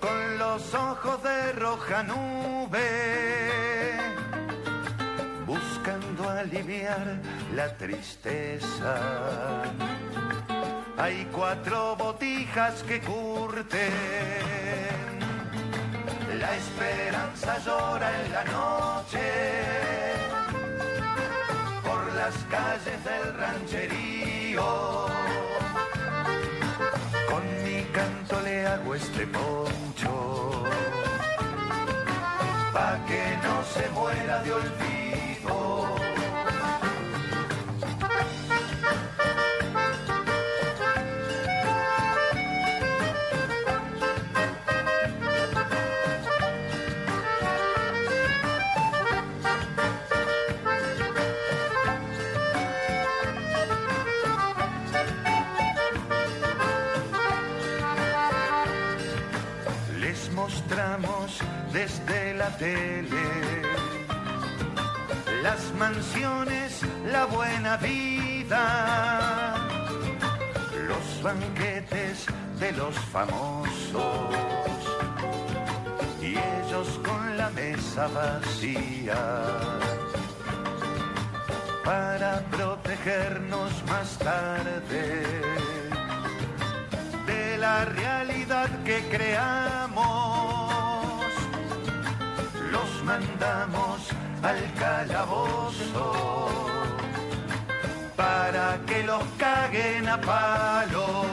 Con los ojos de roja nube, buscando aliviar la tristeza. Hay cuatro botijas que curten, la esperanza llora en la noche, por las calles del rancherío canto le hago este poncho pa que no se muera de olvido. Las mansiones, la buena vida, los banquetes de los famosos. Y ellos con la mesa vacía. Para protegernos más tarde de la realidad que creamos. Mandamos al calabozo para que los caguen a palos.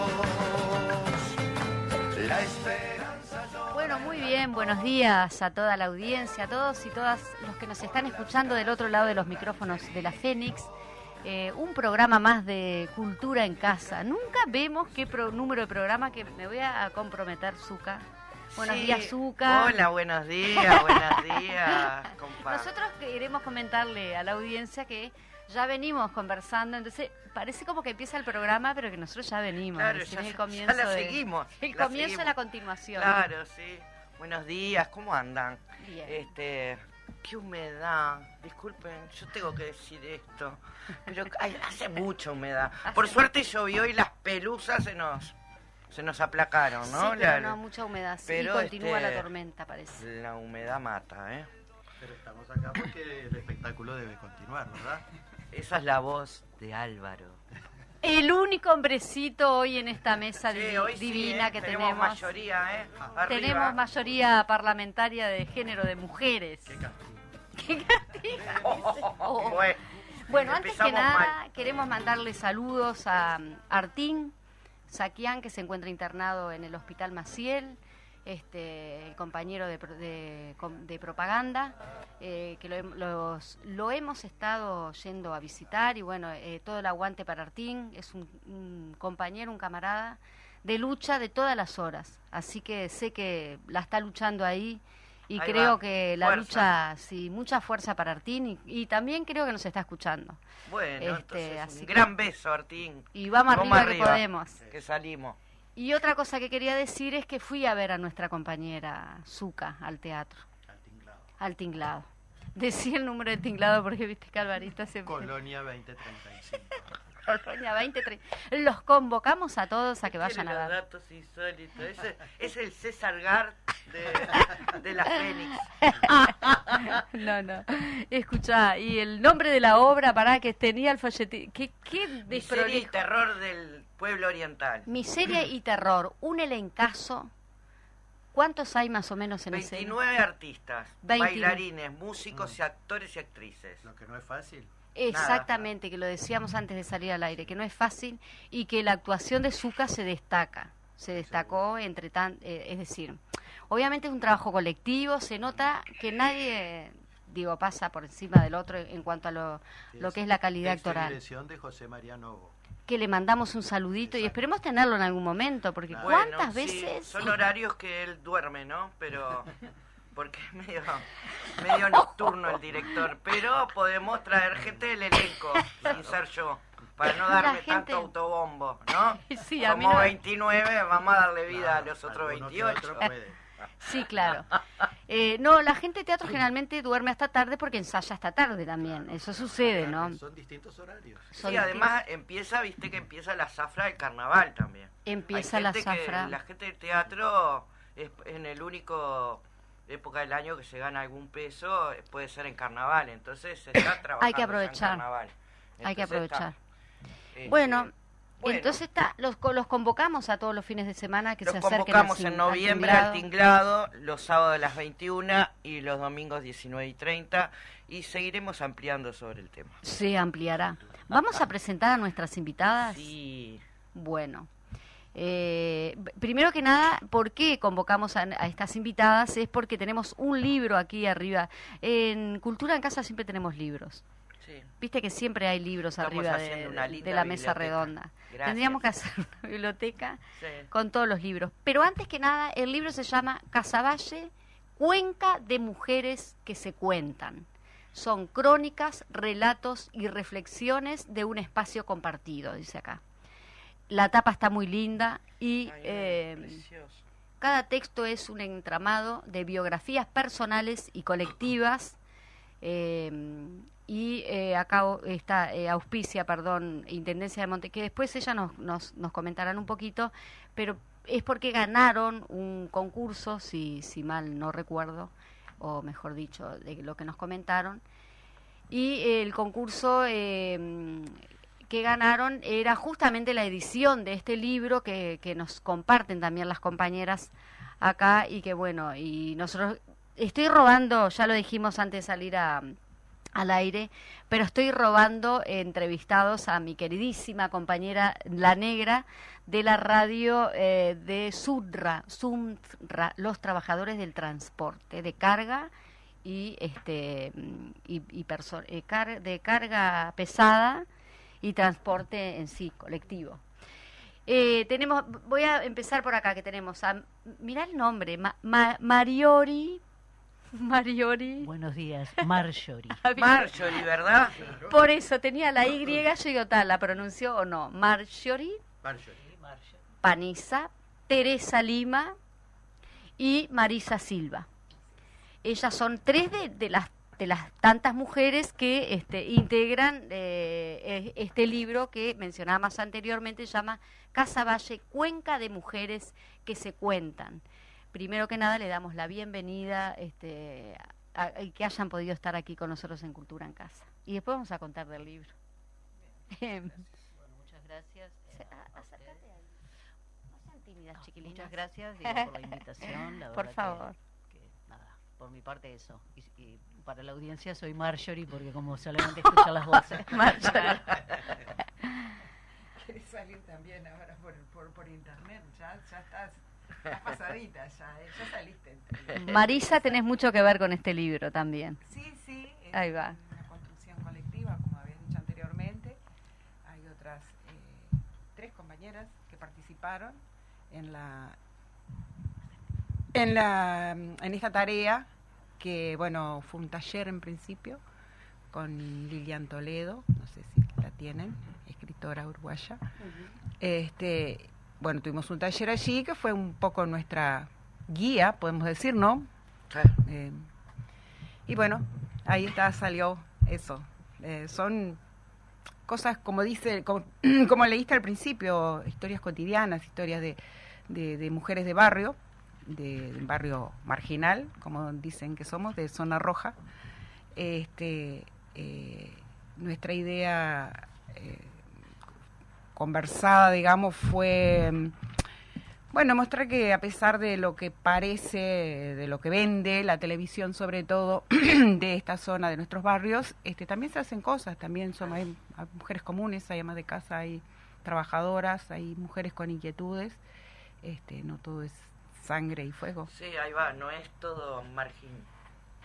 La esperanza Bueno, muy bien, buenos días a toda la audiencia, a todos y todas los que nos están escuchando del otro lado de los micrófonos de la Fénix. Eh, un programa más de cultura en casa. Nunca vemos qué número de programa que me voy a comprometer, Zuka. Buenos Sí. días, Zuka. Hola, buenos días, buenos días, compa. Nosotros queremos comentarle a la audiencia que ya venimos conversando, entonces parece como que empieza el programa, pero que nosotros ya venimos. Claro, ya- el ya comienzo la de- seguimos, El la comienzo de seguimos. la continuación. Claro, sí. Buenos días, ¿cómo andan? Bien. Este, qué humedad. Disculpen, yo tengo que decir esto, pero hay- hace mucha humedad. Por suerte llovió y las pelusas se nos se nos aplacaron, Sí, ¿no? pero La- no, mucha humedad. sí, pero, y continúa este, la tormenta, parece. La humedad mata, ¿eh? Pero estamos acá porque el espectáculo debe continuar, ¿verdad? Esa es la voz de Álvaro. El único hombrecito hoy en esta mesa Sí, sí, divina ¿eh? que tenemos. tenemos. mayoría, ¿eh? Arriba. Tenemos mayoría parlamentaria de género de mujeres. Qué castigo. ¡Qué castiga! Oh. Bueno, Bueno, antes que nada, mal. queremos mandarle saludos a Artín Saquián, que se encuentra internado en el Hospital Maciel, este, el compañero de, de de propaganda, eh, que lo, los- lo hemos estado yendo a visitar y bueno, eh, todo el aguante para Artín, es un, un compañero, un camarada de lucha de todas las horas, así que sé que la está luchando ahí y Ahí creo va, que la fuerza. lucha, sí, mucha fuerza para Artín y, y también creo que nos está escuchando. Bueno, Este, entonces, así un que- gran beso, Artín. Y vamos, arriba, que podemos. Que salimos. Y otra cosa que quería decir es que fui a ver a nuestra compañera Zuka al teatro, Al tinglado. al tinglado. Decía el número de tinglado porque viste que Alvarito se... Colonia 2035. Colonia 23. Los convocamos a todos a que vayan a ver. datos insólitos. Ese es el César Gart de, de la Fénix. No, no. Escucha, y el nombre de la obra, para que tenía el folletín. ¿Qué, qué Miseria y terror del pueblo oriental. Miseria y terror, un elencazo. ¿Cuántos hay más o menos en ese? 29 artistas, 29. bailarines, músicos y actores y actrices. Lo que no es fácil. Exactamente, que lo decíamos antes de salir al aire, que no es fácil y que la actuación de Zucca se destaca, se destacó entre tan, eh, es decir, obviamente es un trabajo colectivo, se nota que nadie, digo, pasa por encima del otro en cuanto a lo, lo que es la calidad actoral. dirección de José María Novo. Que le mandamos un saludito y esperemos tenerlo en algún momento, porque Bueno, cuántas sí, veces... son horarios que él duerme, ¿no? Pero porque es medio, medio nocturno el director, pero podemos traer gente del elenco, sin ser yo, para no darme gente- tanto autobombo, ¿no? Sí, a mí Como no- 29, vamos a darle vida a los otros alguno que 28. otro puede. Sí, claro. Eh, no, la gente de teatro generalmente duerme hasta tarde porque ensaya hasta tarde también. Eso sucede, ¿no? Son distintos horarios. Son Sí, además empieza, viste que empieza la zafra del carnaval también. Empieza Hay la gente que- zafra. la gente del teatro es en el único época del año que se gana algún peso, eh, puede ser en carnaval, entonces se está trabajando Hay que ya en aprovechar. carnaval. Hay que está, aprovechar. este, Bueno, bueno. entonces está, los, los convocamos a todos los fines de semana que los se acerquen convocamos al en noviembre al tinglado, los sábados a las 21 y los domingos 19 y 30 y seguiremos ampliando sobre el tema. Se ampliará. Vamos a presentar a nuestras invitadas. Sí, Bueno, eh, primero que nada, ¿por qué convocamos a, a estas invitadas? Es porque tenemos un libro aquí arriba. En Cultura en Casa siempre tenemos libros. sí. Viste que siempre hay libros Estamos arriba de, la mesa redonda. Gracias. Tendríamos que hacer una biblioteca sí. con todos los libros. Pero antes que nada, el libro se llama Casaballe, Cuenca de Mujeres que se cuentan. Son crónicas, relatos y reflexiones de un espacio compartido, dice acá. La tapa está muy linda y Ay, eh, cada texto es un entramado de biografías personales y colectivas. eh, y eh, acá está eh, auspicia, perdón, Intendencia de Monte, que después ella nos, nos, nos comentarán un poquito, pero es porque ganaron un concurso, si, si mal no recuerdo, o mejor dicho, de lo que nos comentaron. Y el concurso que ganaron era justamente la edición de este libro que, que nos comparten también las compañeras acá y que bueno, y nosotros estoy robando, ya lo dijimos antes de salir a, al aire, pero estoy robando entrevistados a mi queridísima compañera La Negra de la radio eh, de Sudra, Sumra, los trabajadores del transporte de carga y este y, y eh, de carga pesada y transporte en sí colectivo. Eh, tenemos, voy a empezar por acá que tenemos a, mira el nombre, Ma- Ma- Mariori, Mariori. Buenos días, Marjorie. Marjorie, ¿verdad? Por eso tenía la Y, yo digo tal, la pronunció o no. Marjorie, Marjorie. Panisa, Teresa Lima y Marisa Silva. Ellas son tres de, de las de las tantas mujeres que este, integran eh, este libro que mencionábamos anteriormente, se llama Casa Valle, Cuenca de Mujeres que se cuentan. Primero que nada le damos la bienvenida este, a- que hayan podido estar aquí con nosotros en Cultura en Casa. Y después vamos a contar del libro. Bueno, muchas gracias. Eh, a- a acércate ustedes. ahí. No sean tímidas, chiquilinas. Muchas gracias digo, por la invitación. La Por favor. que, por mi parte eso. Y, y para la audiencia soy Marjorie porque como solamente escuchan las voces. Marjorie. Querés salir también ahora por, por, por internet, ya, ya estás, estás pasadita ya, ¿eh? ya saliste. Marisa, tenés mucho que ver con este libro también. Sí, sí, es Ahí va. una construcción colectiva, como habías dicho anteriormente. Hay otras eh, tres compañeras que participaron en la en la en esta tarea que bueno fue un taller en principio con Lilian Toledo, no sé si la tienen, escritora uruguaya. Este, bueno, tuvimos un taller allí que fue un poco nuestra guía, podemos decir, ¿no? Eh, y bueno, ahí está, salió eso. Eh, son cosas, como dice, como, como leíste al principio, historias cotidianas, historias de, de, de mujeres de barrio, de un barrio marginal, como dicen que somos, de zona roja. Este, eh, nuestra idea eh, conversada, digamos, fue, mm, bueno, mostrar que a pesar de lo que parece, de lo que vende la televisión sobre todo de esta zona, de nuestros barrios, este, también se hacen cosas, también son, hay, hay mujeres comunes, hay amas de casa, hay trabajajadoras, hay mujeres con inquietudes, este, no todo es sangre y fuego. Sí, ahí va, no es todo margin,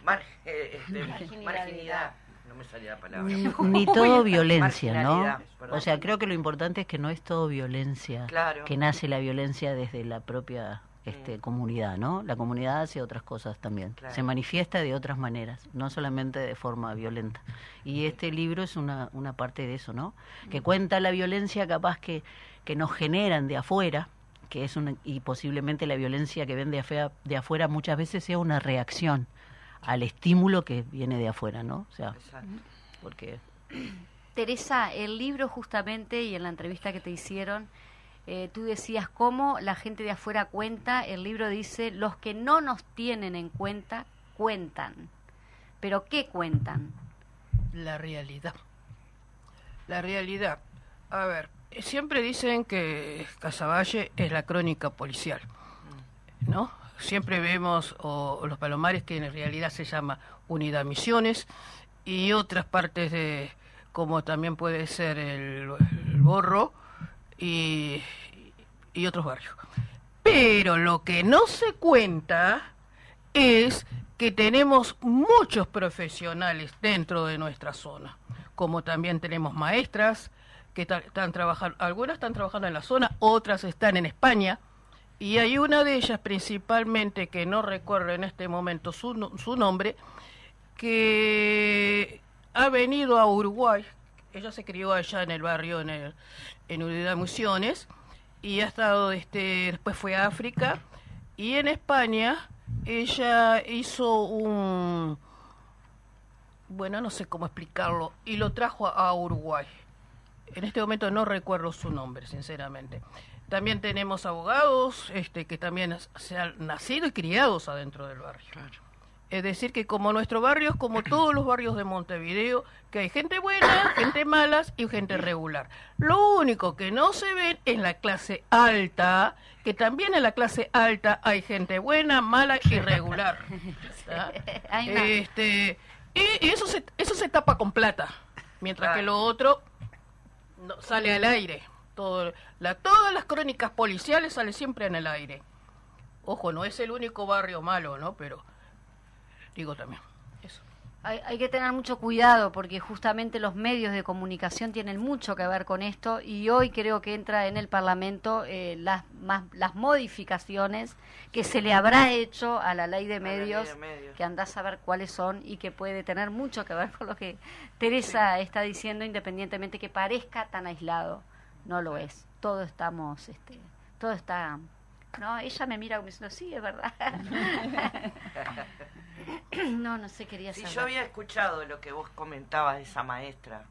margen, este, Marginalidad. No me salía la palabra. Ni, ni todo violencia, ¿no? Perdón. O sea, creo que lo importante es que no es todo violencia, Claro. que nace la violencia desde la propia este, Mm. comunidad, ¿no? La comunidad hace otras cosas también, Claro. se manifiesta de otras maneras, no solamente de forma violenta. Y este libro es una, una parte de eso, ¿no? Que cuenta la violencia capaz que, que nos generan de afuera, que es una, y posiblemente la violencia que ven de afuera, de afuera muchas veces sea una reacción al estímulo que viene de afuera, ¿no? O sea, Exacto. porque Teresa, el libro justamente y en la entrevista que te hicieron, eh, tú decías cómo la gente de afuera cuenta, el libro dice, los que no nos tienen en cuenta, cuentan. ¿Pero qué cuentan? La realidad. La realidad. A ver, siempre dicen que Casaballe es la crónica policial, ¿no? Siempre vemos o, los palomares que en realidad se llama Unidad Misiones y otras partes de como también puede ser el, el Borro y, y otros barrios. Pero lo que no se cuenta es que tenemos muchos profesionales dentro de nuestra zona, como también tenemos maestras que están trabajando, algunas están trabajando en la zona, otras están en España, y hay una de ellas principalmente, que no recuerdo en este momento su, su nombre, que ha venido a Uruguay, ella se crió allá en el barrio, en, el, en Unidad y ha estado, este, después fue a África, y en España ella hizo un, bueno, no sé cómo explicarlo, y lo trajo a Uruguay. En este momento no recuerdo su nombre, sinceramente. También tenemos abogados este, que también se han nacido y criados adentro del barrio. Es decir, que como nuestro barrio es como todos los barrios de Montevideo, que hay gente buena, gente malas y gente regular. Lo único que no se ve es la clase alta, que también en la clase alta hay gente buena, mala y regular. Este, y, eso se, eso se tapa con plata, mientras que lo otro no, sale al aire. Todo, la, todas las crónicas policiales salen siempre en el aire. Ojo, no es el único barrio malo, ¿no? Pero digo también. Hay, hay que tener mucho cuidado porque justamente los medios de comunicación tienen mucho que ver con esto y hoy creo que entra en el Parlamento eh, las, más, las modificaciones que se le habrá hecho a la ley de A la ley de medios, medios. que andás a ver cuáles son y que puede tener mucho que ver con lo que Teresa está diciendo independientemente que parezca tan aislado. No lo es. Todos estamos, este, todo está... No, ella me mira como diciendo, sí, es verdad. no, no sé, quería Sí, saber. yo había escuchado lo que vos comentabas de esa maestra,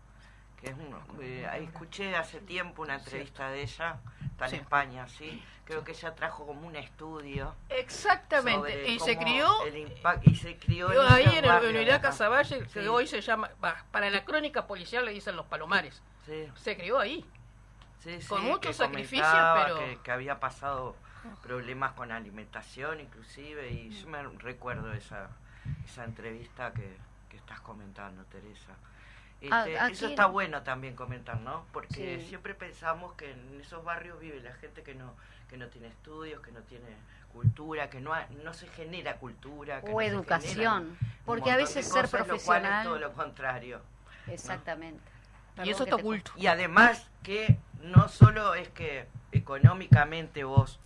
que es uno, eh, escuché hace tiempo una entrevista de ella, está en Sí. España, sí, creo que ella trajo como un estudio. Exactamente. Y se crió el impa- y se crió en ahí en el barrios, Unidad ¿no? Casaballe, que Sí. hoy se llama, para la crónica policial le dicen los palomares. Sí, Se crió ahí. sí, Con sí, mucho que sacrificio, pero- que, que había pasado problemas con alimentación inclusive y yo me recuerdo esa esa entrevista que, que estás comentando Teresa Ah, Este, aquí eso está bueno también comentar no porque Sí. siempre pensamos que en esos barrios vive la gente que no que no tiene estudios que no tiene cultura que no ha- no se genera cultura que o no educación, porque a veces ser cosas, lo cual es profesional, todo lo contrario exactamente. Y eso está te oculto. y además que no solo es que económicamente vos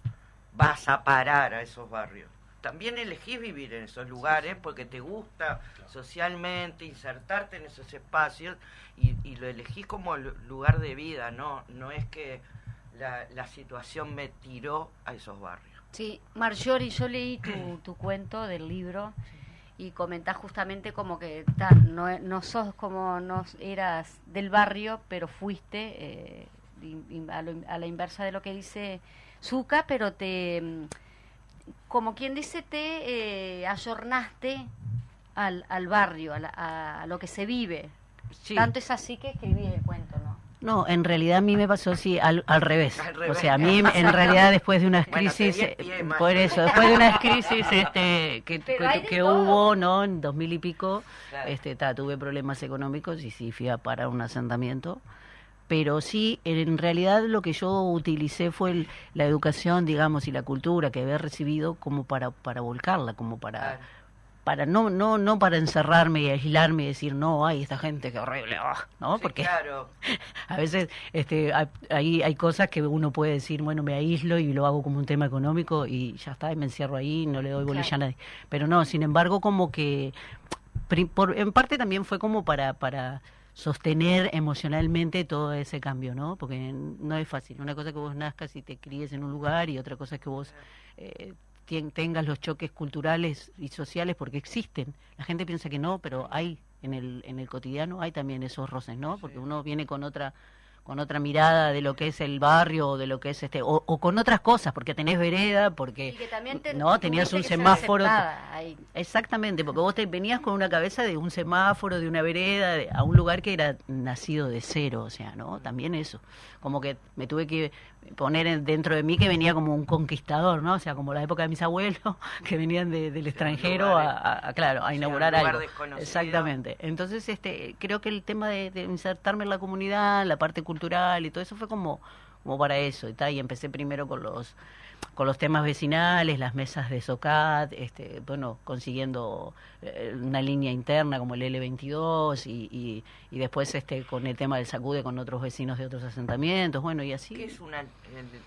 vas a parar a esos barrios, también elegís vivir en esos lugares porque te gusta socialmente insertarte en esos espacios y, y lo elegís como lu- lugar de vida, no no es que la, la situación me tiró a esos barrios. Sí, Marjorie, yo leí tu, tu cuento del libro y comentás justamente como que ta, no, no sos como no eras del barrio, pero fuiste eh, a, lo- a la inversa de lo que dice Zuka, pero te mm, como quien dice, te eh, ayornaste al, al barrio, a, la- a- lo que se vive. Sí. Tanto es así que escribí el cuento, ¿no? No, en realidad a mí me pasó así al, al revés. Al O sea, a mí en realidad después de unas Bueno, crisis, Mayo. por eso, después de unas crisis este, que, que, que hubo, ¿no? En dos mil y pico, Claro. este, ta, tuve problemas económicos y sí fui a parar un asentamiento. Pero sí, en realidad lo que yo utilicé fue el- la educación, digamos, y la cultura que había recibido como para, para volcarla, como para para no no no para encerrarme y aislarme y decir no ay esta gente qué horrible ah", no Sí, porque claro. a veces este hay, hay hay cosas que uno puede decir bueno me aíslo y lo hago como un tema económico y ya está y me encierro ahí no le doy bolilla a nadie pero no sin embargo como que por, en parte también fue como para para sostener emocionalmente todo ese cambio, ¿no? Porque no es fácil. Una cosa es que vos nazcas y te críes en un lugar y otra cosa es que vos eh, tengas los choques culturales y sociales porque existen. La gente piensa que no, pero hay en el en el cotidiano hay también esos roces, ¿no? Porque uno viene con otra con otra mirada de lo que es el barrio o de lo que es este o, o con otras cosas porque tenés vereda porque Y que también te- no tenías un semáforo ahí. Exactamente, porque vos te venías con una cabeza de un semáforo, de una vereda, de- a un lugar que era nacido de cero, o sea, ¿no? También eso. Como que me tuve que poner en- dentro de mí que venía como un conquistador, ¿no? O sea, como la época de mis abuelos, que venían de- del extranjero lugar, a, a- claro, a inaugurar un lugar algo. desconocido. Exactamente. Entonces, este, creo que el tema de, de insertarme en la comunidad, la parte cultural y todo eso fue como, como para eso. Y empecé primero con los con los temas vecinales, las mesas de SOCAT, este, bueno, consiguiendo eh, una línea interna como el L22 y, y, y después este con el tema del sacude con otros vecinos de otros asentamientos, bueno, y así. ¿Qué es una el, el 20?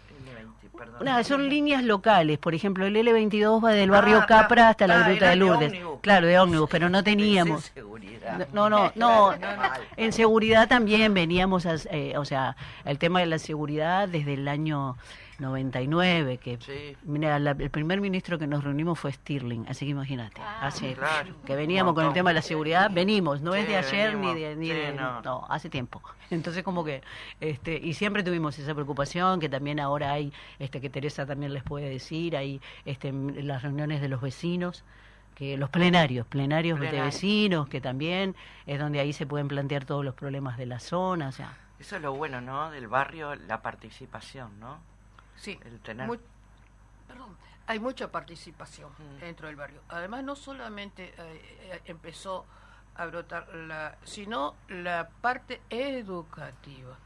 Perdón. Nada, son líneas locales. Por ejemplo, el L22 va del barrio Ah, Capra hasta ah, la gruta era de de Lourdes. ómnibus. Claro, de ómnibus, pero no teníamos. Seguridad. No, no, no. Mal. En seguridad también veníamos, a, eh, o sea, el tema de la seguridad desde el año 99, que Sí. mira, la- el primer ministro que nos reunimos fue Stirling, así que imagínate, Ah, hace claro. que veníamos con el tema de la seguridad, venimos, no es de ayer venimos. ni de, ni Sí, de- no. no, hace tiempo. Entonces como que, este, y siempre tuvimos esa preocupación que también ahora hay, este, que Teresa también les puede decir, hay, este, las reuniones de los vecinos que los plenarios, plenarios de vecinos, que también es donde ahí se pueden plantear todos los problemas de la zona, o sea, Eso es lo bueno, ¿no? Del barrio, la participación, ¿no? Sí. El tener... Perdón, hay mucha participación Mm. dentro del barrio. Además, no solamente eh, eh, empezó a brotar la, sino la parte educativa.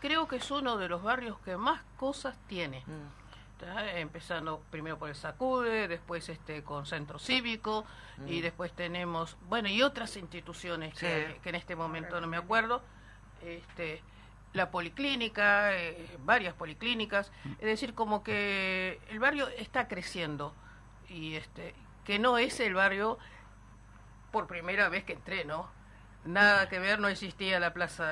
Creo que es uno de los barrios que más cosas tiene. Mm. ¿tá? Empezando primero por el Sacude, después este con centro cívico y Mm. después tenemos, bueno, y otras instituciones que, que en este momento no me acuerdo, este la policlínica, eh, varias policlínicas, es decir, como que el barrio está creciendo y este que no es el barrio por primera vez que entré, ¿no? Nada que ver, no existía la plaza.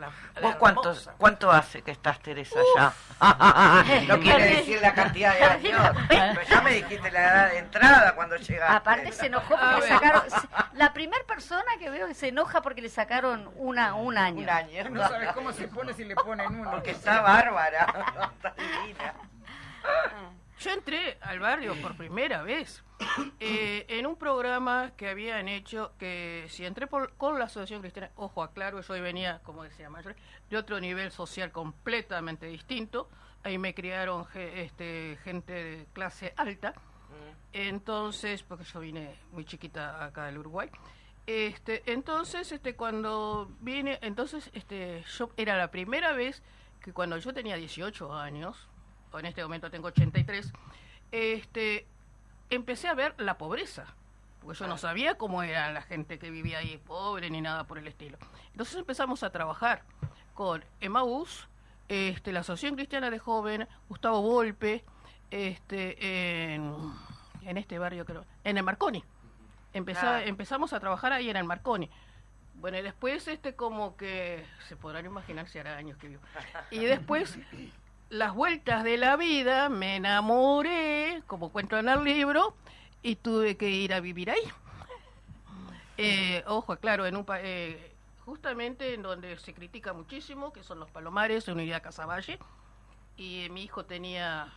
La, la ¿Vos cuánto, Hermosa. cuánto hace que estás, Teresa, ya? no quiere decir la cantidad de años. Pero ya me dijiste la edad de entrada cuando llegaste. Aparte se enojó porque le sacaron... La primera persona que veo que se enoja porque le sacaron una, un año. Un año. No sabes cómo se pone si le ponen uno. Porque está bárbara. Está divina. Al barrio por primera vez eh, en un programa que habían hecho que si entré por- con la Asociación Cristiana, ojo, aclaro, yo venía, como decía Mayor, de otro nivel social completamente distinto. Ahí me criaron este, gente de clase alta. Entonces, porque yo vine muy chiquita acá del Uruguay. Este, entonces, este, cuando vine, entonces, este, yo era la primera vez que cuando yo tenía 18 años, en este momento tengo 83, este, empecé a ver la pobreza. Porque yo no sabía cómo era la gente que vivía ahí, pobre ni nada por el estilo. Entonces empezamos a trabajar con Emaús, este, la Asociación Cristiana de Joven, Gustavo Volpe, este, en, en este barrio creo, en el Marconi. Empezá- Claro. Empezamos a trabajar ahí en el Marconi. Bueno, y después este como que se podrán imaginar si hará años que vivo. Y después las vueltas de la vida, me enamoré, como cuento en el libro, y tuve que ir a vivir ahí. Eh, ojo, claro, en un pa- eh, justamente en donde se critica muchísimo, que son los Palomares, en Unidad Casaballe, y mi hijo tenía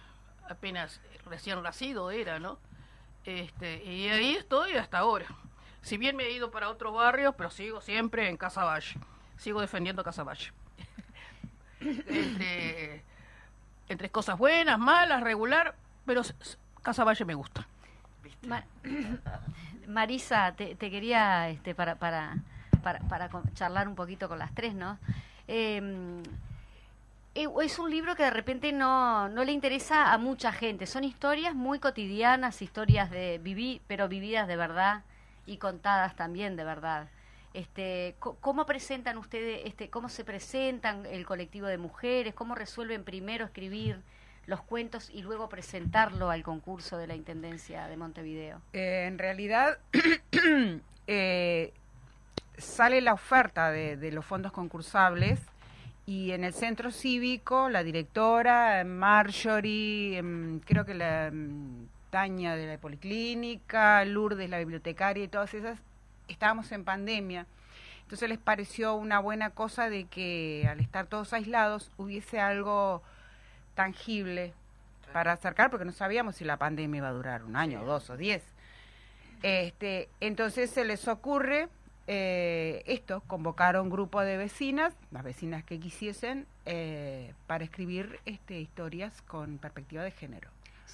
apenas recién nacido era, ¿no? Este, y ahí estoy hasta ahora. Si bien me he ido para otros barrios, pero sigo siempre en Casa Valle. Sigo defendiendo Casa Valle. este, entre cosas buenas, malas, regular, pero Casa Valle me gusta. Ma- Marisa, te, te quería este, para, para, para, charlar un poquito con las tres, ¿no? Eh, eh, es un libro que de repente no, no le interesa a mucha gente. Son historias muy cotidianas, historias de vivir, pero vividas de verdad y contadas también de verdad. Este, ¿Cómo presentan ustedes, este, cómo se presentan el colectivo de mujeres? ¿Cómo resuelven primero escribir los cuentos y luego presentarlo al concurso de la Intendencia de Montevideo? Eh, en realidad eh, sale la oferta de, de los fondos concursables y en el centro cívico la directora, Marjorie, em, creo que la em, Tania de la Policlínica, Lourdes, la bibliotecaria y todas esas, estábamos en pandemia. Entonces les pareció una buena cosa de que al estar todos aislados hubiese algo tangible para acercar, porque no sabíamos si la pandemia iba a durar un año, dos o diez. Este, entonces se les ocurre eh, esto, convocar a un grupo de vecinas, las vecinas que quisiesen, eh, para escribir este, historias con perspectiva de género.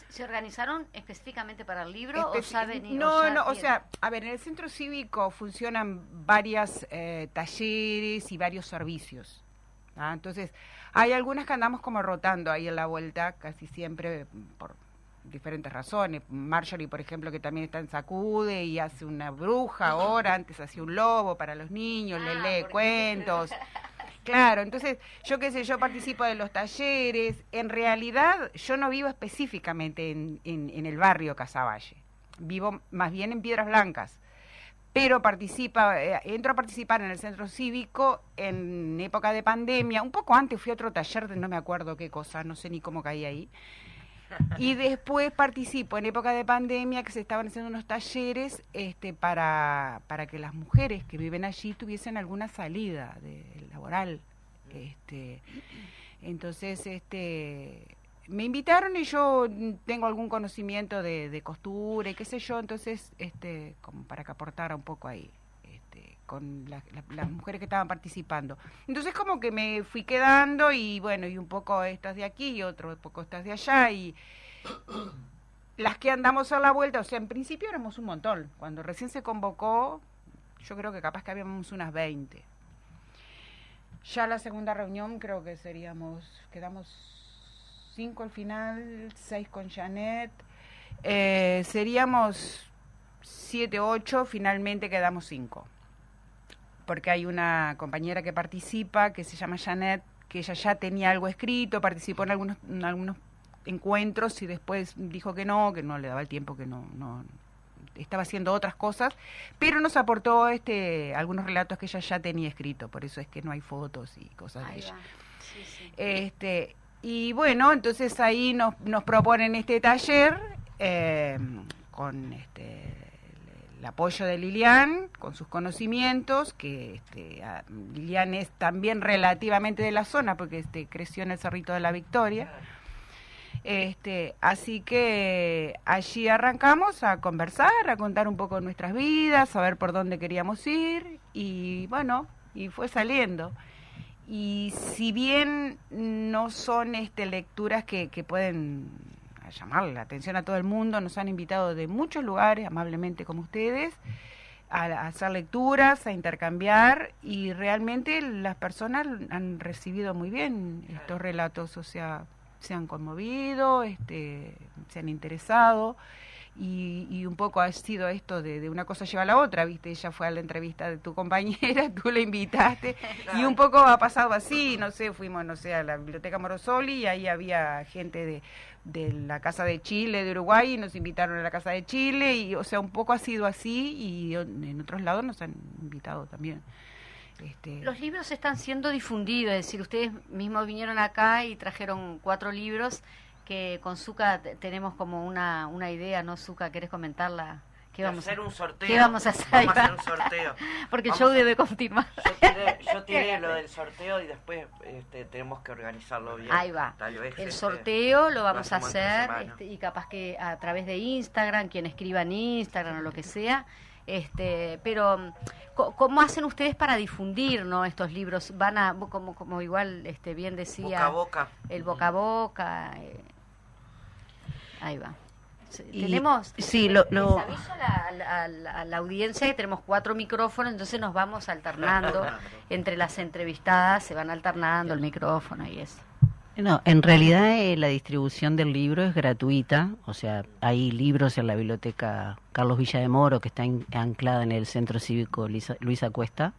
¿Se organizaron específicamente para el libro o saben? no, no, o sea, a ver, en el centro cívico funcionan varias eh, talleres y varios servicios. ¿ah? Entonces, hay algunas que andamos como rotando ahí en la vuelta, casi siempre por diferentes razones. Marjorie, por ejemplo, que también está en Sacude y hace una bruja ahora, antes hacía un lobo para los niños, le Ah, lee cuentos. Claro, entonces yo qué sé, yo participo de los talleres. En realidad yo no vivo específicamente en, en- en el barrio Casaballe, vivo más bien en Piedras Blancas. Pero participa, eh, entro a participar en el centro cívico en época de pandemia. Un poco antes fui a otro taller de no me acuerdo qué cosa, no sé ni cómo caí ahí. Y después participo en época de pandemia que se estaban haciendo unos talleres este, para, para que las mujeres que viven allí tuviesen alguna salida de, laboral. Este, entonces, este, me invitaron y yo tengo algún conocimiento de, de costura y qué sé yo, entonces, este, como para que aportara un poco ahí. Con la- las mujeres que estaban participando. Entonces como que me fui quedando y bueno, y un poco estas de aquí y otro poco estas de allá y las que andamos a la vuelta, o sea, en principio éramos un montón. Cuando recién se convocó, yo creo que capaz que habíamos unas 20. Ya la segunda reunión creo que seríamos, quedamos cinco al final, seis con Janet, eh, seríamos siete, ocho, finalmente quedamos cinco. Porque hay una compañera que participa, que se llama Janet, que ella ya tenía algo escrito, participó en algunos, en algunos encuentros y después dijo que no, que no le daba el tiempo, que no, no estaba haciendo otras cosas, pero nos aportó este algunos relatos que ella ya tenía escrito, por eso es que no hay fotos y cosas de ella. va. Sí, sí. Este, y bueno, entonces ahí nos, nos proponen este taller eh, con este, el, apoyo de Lilian, con sus conocimientos, que este, Lilian es también relativamente de la zona, porque este, creció en el Cerrito de la Victoria. Este, así que allí arrancamos a conversar, a contar un poco nuestras vidas, a ver por dónde queríamos ir y bueno, y fue saliendo. Y si bien no son este, lecturas que, que pueden llamar la atención a todo el mundo, nos han invitado de muchos lugares, amablemente como ustedes, a, hacer lecturas, a intercambiar y realmente las personas han recibido muy bien estos relatos, o sea, se han conmovido, este, se han interesado y, y un poco ha sido esto de, de una cosa lleva a la otra, viste, ella fue a la entrevista de tu compañera, tú la invitaste y un poco ha pasado así, no sé, fuimos, no sé, a la biblioteca Morosoli y ahí había gente de, de la Casa de Chile, de Uruguay, y nos invitaron a la Casa de Chile y, o sea, un poco ha sido así y en otros lados nos han invitado también. Este, Los libros están siendo difundidos, es decir, ustedes mismos vinieron acá y trajeron cuatro libros que con Zuka te- tenemos como una, una idea, ¿no, Zuka? ¿Querés comentarla? ¿Qué vamos a hacer un sorteo. ¿Qué vamos a hacer? Vamos a hacer un sorteo. Porque el Vamos show a- debe continuar. Yo tiré, yo tiré lo del sorteo y después este, tenemos que organizarlo bien. Ahí va. Tal vez, El este, sorteo lo vamos a hacer este, y capaz que a través de Instagram, quien escriba en Instagram o lo que sea. Este, pero mm, ¿cómo hacen ustedes para difundir no estos libros? Van a como como igual este bien decía Boca a boca. el boca a boca. eh, ahí va. Y- tenemos sí, lo- les lo- aviso a la, a la- a la- a la audiencia que tenemos cuatro micrófonos, entonces nos vamos alternando entre las entrevistadas, se van alternando el micrófono y eso. No, en realidad eh, la distribución del libro es gratuita, o sea, hay libros en la biblioteca Carlos Villa de Moro que está anclada en el Centro Cívico Luisa, Luisa Cuesta,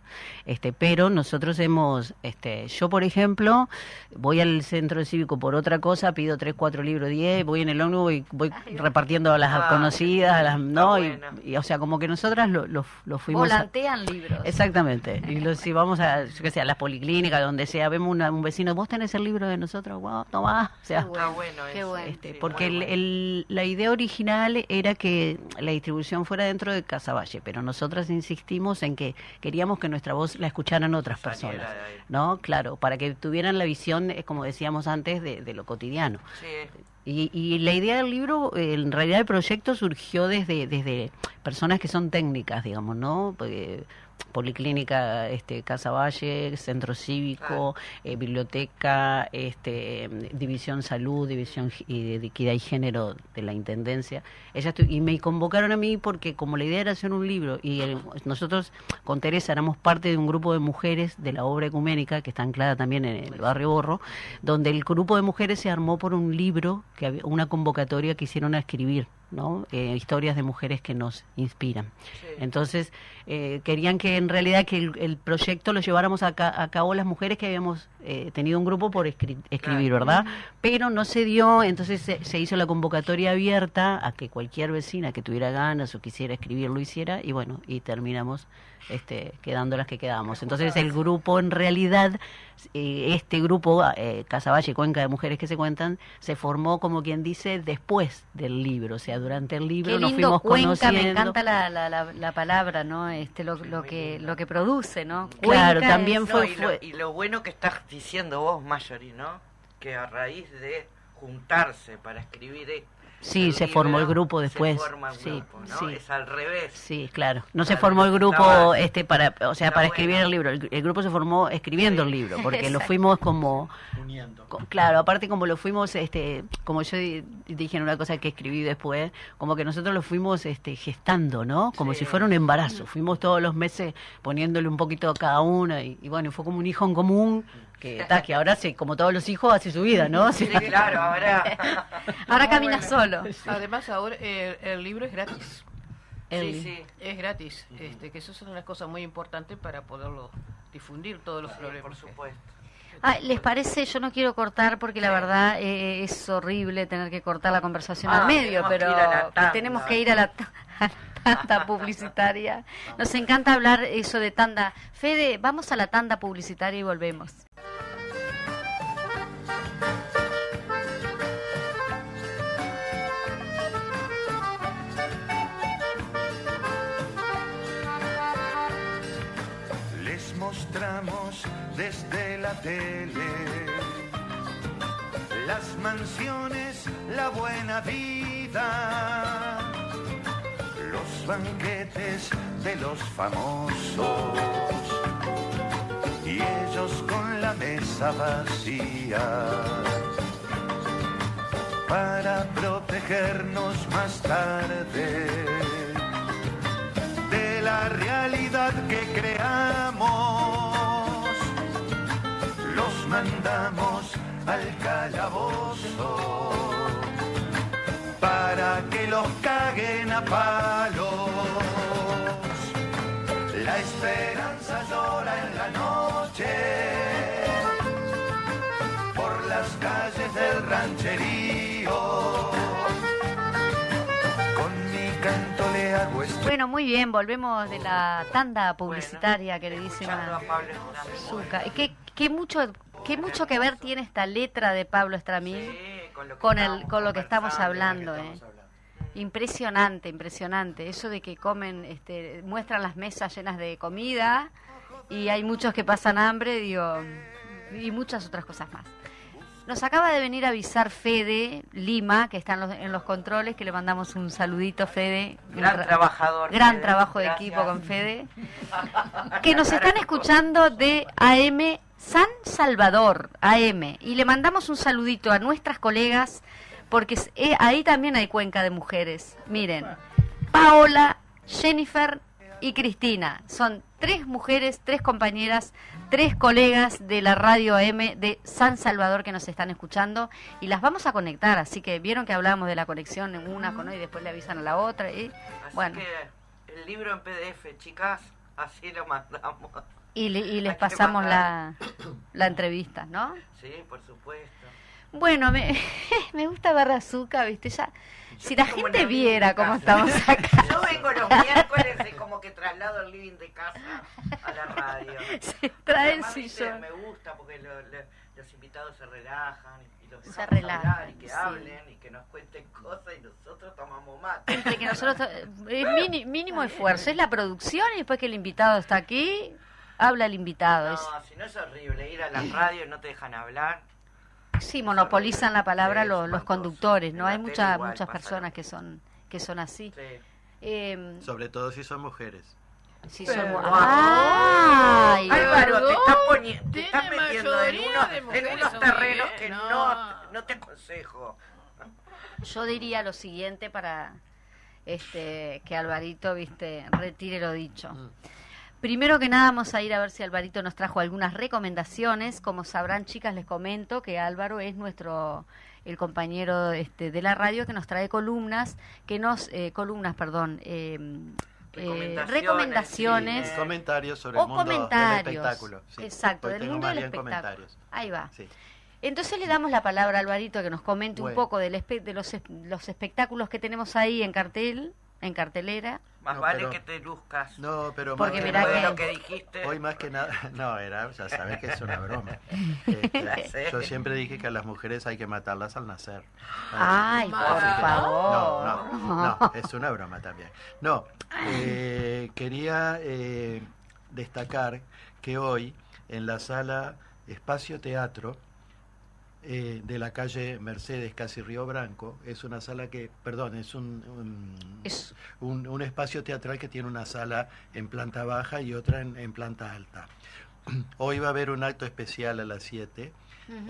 este, pero nosotros hemos, este, yo por ejemplo, voy al Centro Cívico por otra cosa, pido tres, cuatro libros, diez, voy en el ómnibus y voy repartiendo a las Ah, conocidas, a las, no, y, bueno. y, o sea, como que nosotras lo, lo, lo fuimos... a- Volantean libros. Exactamente. Y lo- si vamos a, yo qué sé, a las policlínicas, donde sea, vemos una- un vecino, vos tenés el libro de nosotros, wow, tomá. O sea, Qué bueno, Está bueno qué bueno. este, Sí, porque el- el- la idea original era que la distribución fuera dentro de Casaballe, pero nosotras insistimos en que queríamos que nuestra voz la escucharan otras personas. ¿No? Claro, para que tuvieran la visión, como decíamos antes, de, de lo cotidiano. Sí, Y, y la idea del libro, eh, en realidad el proyecto surgió desde, desde personas que son técnicas, digamos, ¿no? Porque Policlínica este, Casa Valle, Centro Cívico, eh, Biblioteca, este, División Salud, División y de Equidad y Género de la Intendencia. Ella y me convocaron a mí porque como la idea era hacer un libro y el- nosotros con Teresa éramos parte de un grupo de mujeres de la obra ecuménica que está anclada también en el barrio Borro, donde el grupo de mujeres se armó por un libro, que había, una convocatoria que hicieron a escribir, ¿no? Eh, historias de mujeres que nos inspiran. sí. Entonces, eh, querían que en realidad que el, el proyecto lo lleváramos a, ca- a cabo las mujeres que habíamos eh, tenido un grupo por escri- escribir, Claro. ¿verdad? Pero no se dio, entonces se, se hizo la convocatoria abierta a que cualquier vecina que tuviera ganas o quisiera escribir lo hiciera y bueno, y terminamos este, quedando las que quedamos. Entonces el grupo en realidad, eh, este grupo, eh, Casaballe Cuenca de Mujeres que se cuentan, se formó como quien dice después del libro, o sea, durante el libro Qué nos fuimos Cuenca, conociendo. me encanta la, la, la, la palabra, ¿no? Este, lo, lo que lo que produce, ¿no? Claro, Cuenca también es- No, fue- y, lo, fue- y lo bueno que estás diciendo vos, Mayori, ¿no? Que a raíz de juntarse para escribir eh, Sí, se formó el grupo se después. forma Sí, grupo, ¿no? sí. Es al revés. Sí, claro. No se formó el grupo estaba- este para, o sea, para escribir bueno. el libro. El, el grupo se formó escribiendo el libro, porque lo fuimos como Uniendo. Co- Claro, aparte como lo fuimos, este, como yo di- dije en una cosa que escribí después, como que nosotros lo fuimos este, gestando, ¿no? Como Sí. si fuera un embarazo. Fuimos todos los meses poniéndole un poquito a cada una y, y bueno, fue como un hijo en común que, ta, que ahora sí, como todos los hijos, hace su vida, ¿no? Sí, claro, ahora. Ahora camina solo. Además, ahora el, el libro es gratis. el- Sí, sí. Es gratis, este, que eso es una cosa muy importante para poderlo difundir todos los Sí, problemas. por supuesto. Ah, ¿Les parece? Yo no quiero cortar porque la verdad eh, es horrible tener que cortar la conversación Ah, al medio, tenemos pero tenemos que ir a la, ta- a la tanda publicitaria. Nos encanta hablar eso de tanda. Fede, vamos a la tanda publicitaria y volvemos. Les mostramos desde la tele las mansiones, la buena vida, los banquetes de los famosos y ellos la mesa vacía para protegernos más tarde de la realidad que creamos. Los mandamos al calabozo para que los caguen a palos. La esperanza llora en la noche calles del rancherío. Con mi canto le hago Bueno, muy bien, volvemos de la tanda Bueno, publicitaria, escuchando queridísima a Pablo Estramín, Zucca. ¿Y qué, qué mucho, qué mucho que ver tiene esta letra de Pablo Estramín Sí, con lo que con, el, con lo que estamos hablando? que ¿eh? hablando. Impresionante, impresionante. Eso de que comen, este, muestran las mesas llenas de comida y hay muchos que pasan hambre, digo, y muchas otras cosas más. Nos acaba de venir a avisar Fede Lima, que está en los, en los controles, que le mandamos un saludito, Fede. Gran tra- trabajador. Gran Fede. trabajo de Gracias. equipo con Fede. Que nos están escuchando de AM San Salvador, AM. Y le mandamos un saludito a nuestras colegas, porque eh, ahí también hay cuenca de mujeres. Miren, Paola, Jennifer y Cristina. Son tres mujeres, tres compañeras, tres colegas de la radio AM de San Salvador que nos están escuchando y las vamos a conectar. Así que vieron que hablábamos de la conexión en una con y después le avisan a la otra. Y, Así bueno, que el libro en PDF, chicas, así lo mandamos. y, le- y les hay pasamos la, la entrevista, ¿no? Sí, por supuesto. Bueno, me, me gusta Barrazuca, ¿viste? Ya, si la gente viera cómo estamos acá. Yo vengo los miércoles y como que traslado el living de casa a la radio. Se trae el sillón. Me gusta porque lo- lo- los invitados se relajan y los Se relajan, hablar y que sí. hablen y que nos cuenten cosas y nosotros tomamos mate. Entre que nosotros es mini- mínimo esfuerzo, es la producción y después que el invitado está aquí, habla el invitado. No, si no es horrible ir a la radio y no te dejan hablar. Sí, monopolizan la palabra los, los conductores, ¿no? Hay muchas muchas personas que son que son así. Sí. Eh, Sobre todo si son mujeres. si Pero- somos... Guau. ¡Ay! Álvaro, te estás, poniendo, te estás metiendo en unos, en mujeres unos son terrenos que no. no, no te aconsejo. Yo diría lo siguiente para este que Alvarito, viste, retire lo dicho. Mm. Primero que nada vamos a ir a ver si Alvarito nos trajo algunas recomendaciones. Como sabrán, chicas, les comento que Álvaro es nuestro el compañero este, de la radio que nos trae columnas, que nos eh, columnas, perdón, eh, eh, Recomendaciones, Y comentarios sobre o el mundo comentarios. del espectáculo. sí. Exacto, del mundo del espectáculo. Ahí va. Sí. Entonces le damos la palabra a Alvarito que nos comente un poco del espe- de los, es- los espectáculos que tenemos ahí en cartel, en cartelera. Más No, vale pero- que te luzcas. No, pero Porque más que- lo que dijiste. Hoy más que nada, no, era, ya sabes que es una broma. Este, yo siempre dije que a las mujeres hay que matarlas al nacer. Ay, por favor. No, no, no, es una broma también. No, eh, quería eh, destacar que hoy en la sala Espacio Teatro eh, de la calle Mercedes, casi Río Branco, es una sala que, perdón, es un, un, Es- un- un espacio teatral que tiene una sala en planta baja y otra en, en planta alta. Hoy va a haber un acto especial a las 7,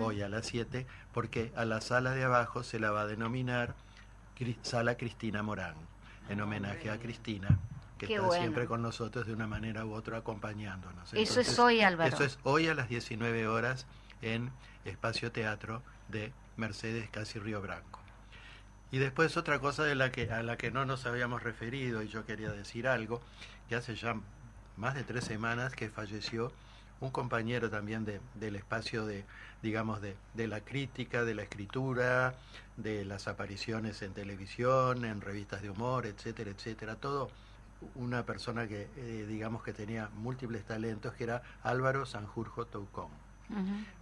hoy a las 7, porque a la sala de abajo se la va a denominar Sala Cristina Morán, en homenaje a Cristina, que Qué está bueno. siempre con nosotros de una manera u otra acompañándonos. Eso es hoy, Álvaro. Eso es hoy a las 19 horas en Espacio Teatro de Mercedes Casi Río Branco. Y después otra cosa de la que, a la que no nos habíamos referido y yo quería decir algo, que hace ya más de tres semanas que falleció un compañero también de, del espacio de, digamos, de, de la crítica, de la escritura, de las apariciones en televisión, en revistas de humor, etcétera, etcétera, todo una persona que, eh, digamos, que tenía múltiples talentos, que era Álvaro Sanjurjo Toucón.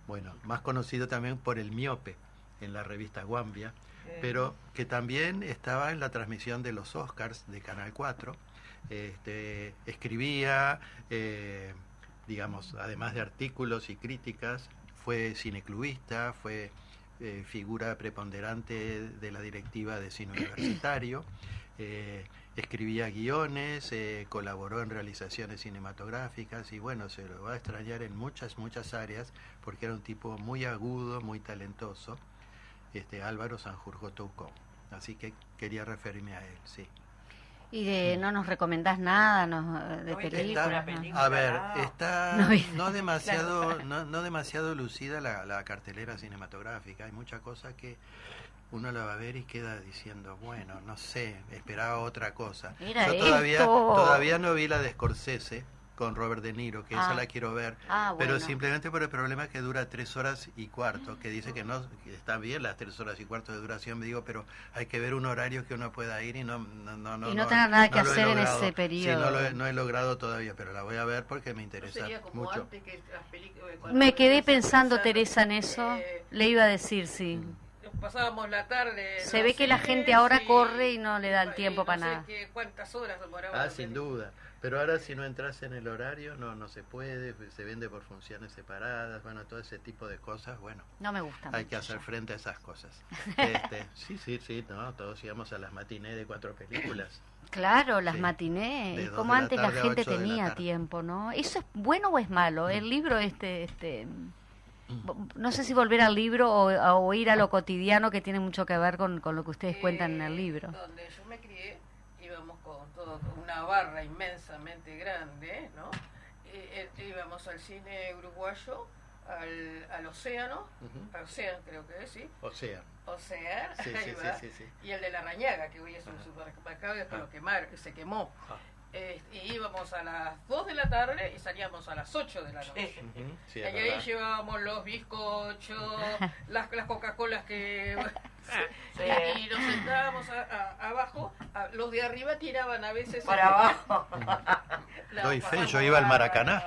Bueno, más conocido también por el miope en la revista Guambia, pero que también estaba en la transmisión de los Oscars de Canal 4. Este, escribía, eh, digamos, además de artículos y críticas, fue cineclubista, fue eh, figura preponderante de la directiva de cine universitario, eh, escribía guiones, eh, colaboró en realizaciones cinematográficas y bueno, se lo va a extrañar en muchas, muchas áreas porque era un tipo muy agudo, muy talentoso, este Álvaro Sanjurjo Toucón. Así que quería referirme a él, sí. Y de no nos recomendás nada no, de No películas. A ver, está No demasiado no, no demasiado lucida la, la cartelera cinematográfica. Hay mucha cosa que uno la va a ver y queda diciendo, bueno, no sé, esperaba otra cosa. Mira Yo todavía esto. todavía no vi la de Scorsese con Robert De Niro, que Ah. esa la quiero ver. Ah, Pero bueno. simplemente por el problema que dura tres horas y cuarto, que dice que no que está bien las tres horas y cuarto de duración, me digo, pero hay que ver un horario que uno pueda ir y no no no no Y no tenga nada que lo he hacer en ese Sí, periodo. no lo he, no he logrado todavía, pero la voy a ver porque me interesa Sería como mucho. antes que las películas- cuando Me quedé pensando, Teresa, en eso. eh, Le iba a decir, sí. Pasábamos la tarde. Se ve que la gente ahora y- corre y no le da el tiempo no para sé nada. qué- cuántas horas demoraba Ah, sin duda. Pero ahora si no entras en el horario, no no se puede, se vende por funciones separadas, bueno, todo ese tipo de cosas, bueno, No me gusta hay mucho que hacer ya. frente a esas cosas. Este, sí, sí, sí, no, todos íbamos a las matinés de cuatro películas. Claro, las Sí. matinés, como la antes la gente la tenía tiempo, ¿no? ¿Eso es bueno o es malo? El libro, este, este, no sé si volver al libro o, o ir a lo cotidiano que tiene mucho que ver con, con lo que ustedes cuentan en el Eh, libro. Donde yo me crié, íbamos con todo, con una barra inmensamente grande, ¿no? Eh, eh, íbamos al cine uruguayo, al, al océano, al océano creo que es, sí, O sea, océano, sí, ahí sí, sí, va. sí, sí. y el de la Rañaga, que hoy es un supermercado y después Ah. lo quemaron, que se quemó. Ah. Eh, y íbamos a las 2 de la tarde y salíamos a las 8 de la noche. Ujú, sí, y ahí verdad. llevábamos los bizcochos, las, las Coca-Colas que... Sí. y, y nos sentábamos a- a- abajo, a- los de arriba tiraban a veces... Para abajo. Doy fe, yo iba al Maracaná.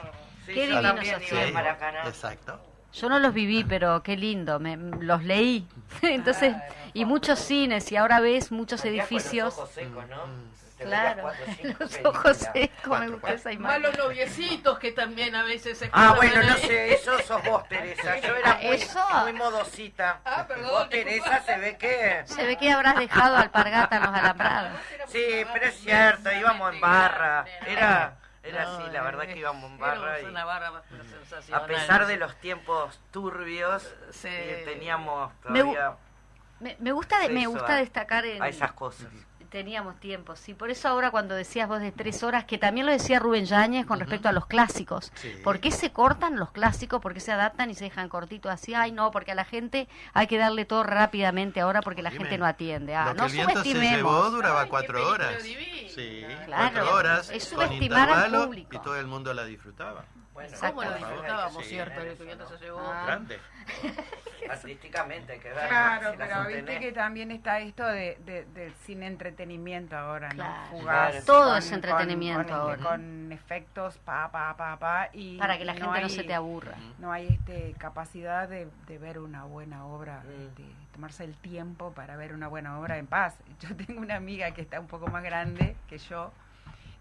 Sí, Qué yo divino también iba al. Maracaná. Exacto. Yo no los viví, pero qué lindo, me, los leí. Entonces, y muchos cines, y ahora ves muchos edificios. Los ojos secos, ¿no? Te Claro, cuatro o cinco los ojos secos, me gusta esa imagen. Malos noviecitos que también a veces se Ah, bueno, no sé, eso sos vos, Teresa. Yo era muy, Eso. muy modosita. Ah, perdón, Vos. Teresa, se ve que... Se ve que habrás dejado alpargata en los alambrados. Sí, pero es cierto, íbamos en barra. Era, era No, así, la verdad que íbamos en barra. y una barra bastante sensacional. a pesar de los tiempos turbios, Sí. eh, teníamos todavía Me, me gusta, de- me gusta a- destacar en, a esas cosas. Teníamos tiempo, sí. Por eso ahora cuando decías vos de tres horas, que también lo decía Rubén Yáñez con respecto a los clásicos. Sí. ¿Por qué se cortan los clásicos? ¿Por qué se adaptan y se dejan cortitos así? Ay, no, porque a la gente hay que darle todo rápidamente ahora porque la Dime, gente no atiende. Ah, Lo que no el viento se subestimemos. llevó duraba Ay, cuatro horas. Sí, Claro, cuatro horas es con subestimar al público. y todo el mundo la disfrutaba. Bueno, ¿Cómo lo disfrutábamos, Sí, cierto? El eso, viento ¿no? se llevó. Ah. Grande. Artísticamente hay que ver. Claro, si pero viste que también está esto de, de- del cine entretenimiento ahora, Claro. ¿no? Fugaz, Claro. Todo es entretenimiento con, ahora. Con efectos, pa, pa, pa, pa, y Para que la no gente no hay- se te aburra. No hay este, capacidad de, de ver una buena obra, Mm. este, tomarse el tiempo para ver una buena obra en paz. Yo tengo una amiga que está un poco más grande que yo